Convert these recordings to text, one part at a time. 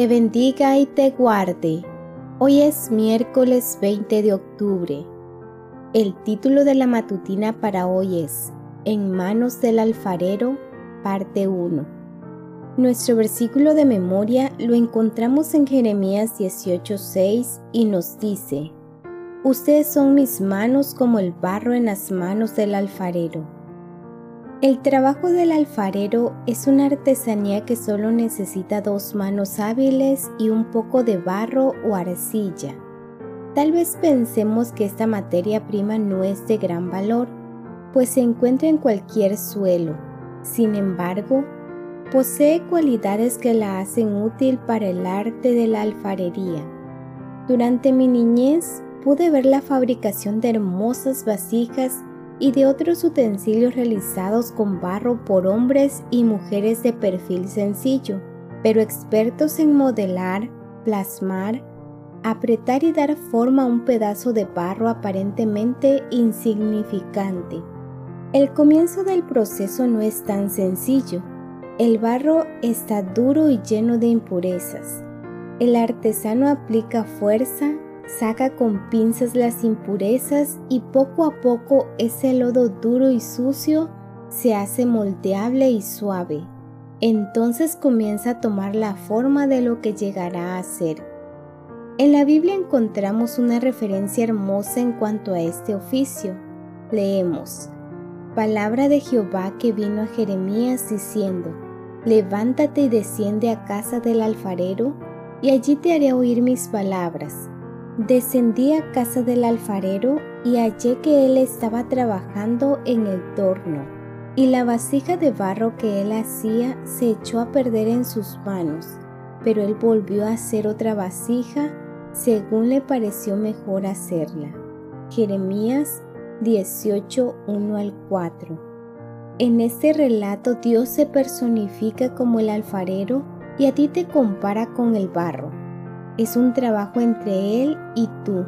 te bendiga y te guarde. Hoy es miércoles 20 de octubre. El título de la matutina para hoy es En manos del alfarero, parte 1. Nuestro versículo de memoria lo encontramos en Jeremías 18:6 y nos dice, Ustedes son mis manos como el barro en las manos del alfarero. El trabajo del alfarero es una artesanía que solo necesita dos manos hábiles y un poco de barro o arcilla. Tal vez pensemos que esta materia prima no es de gran valor, pues se encuentra en cualquier suelo. Sin embargo, posee cualidades que la hacen útil para el arte de la alfarería. Durante mi niñez pude ver la fabricación de hermosas vasijas y de otros utensilios realizados con barro por hombres y mujeres de perfil sencillo, pero expertos en modelar, plasmar, apretar y dar forma a un pedazo de barro aparentemente insignificante. El comienzo del proceso no es tan sencillo. El barro está duro y lleno de impurezas. El artesano aplica fuerza, saca con pinzas las impurezas y poco a poco ese lodo duro y sucio se hace moldeable y suave. Entonces comienza a tomar la forma de lo que llegará a ser. En la Biblia encontramos una referencia hermosa en cuanto a este oficio. Leemos, Palabra de Jehová que vino a Jeremías diciendo, Levántate y desciende a casa del alfarero, y allí te haré oír mis palabras Descendí a casa del alfarero y hallé que él estaba trabajando en el torno, y la vasija de barro que él hacía se echó a perder en sus manos, pero él volvió a hacer otra vasija según le pareció mejor hacerla. Jeremías 18, 1 al 4. En este relato Dios se personifica como el alfarero y a ti te compara con el barro es un trabajo entre Él y tú.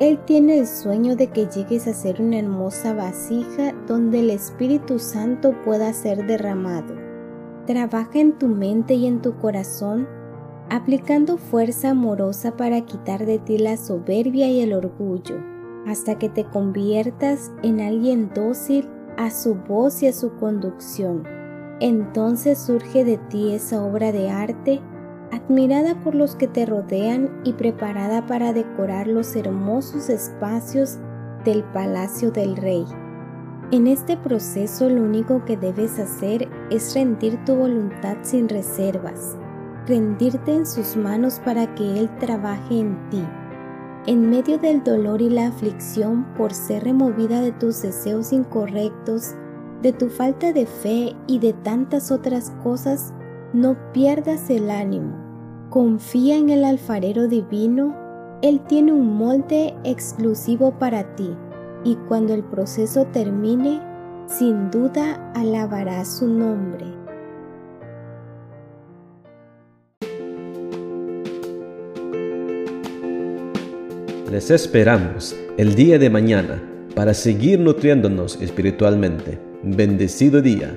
Él tiene el sueño de que llegues a ser una hermosa vasija donde el Espíritu Santo pueda ser derramado. Trabaja en tu mente y en tu corazón, aplicando fuerza amorosa para quitar de ti la soberbia y el orgullo, hasta que te conviertas en alguien dócil a su voz y a su conducción. Entonces surge de ti esa obra de arte admirada por los que te rodean y preparada para decorar los hermosos espacios del palacio del rey. En este proceso lo único que debes hacer es rendir tu voluntad sin reservas, rendirte en sus manos para que Él trabaje en ti. En medio del dolor y la aflicción por ser removida de tus deseos incorrectos, de tu falta de fe y de tantas otras cosas, no pierdas el ánimo. Confía en el alfarero divino, Él tiene un molde exclusivo para ti y cuando el proceso termine, sin duda alabará su nombre. Les esperamos el día de mañana para seguir nutriéndonos espiritualmente. Bendecido día.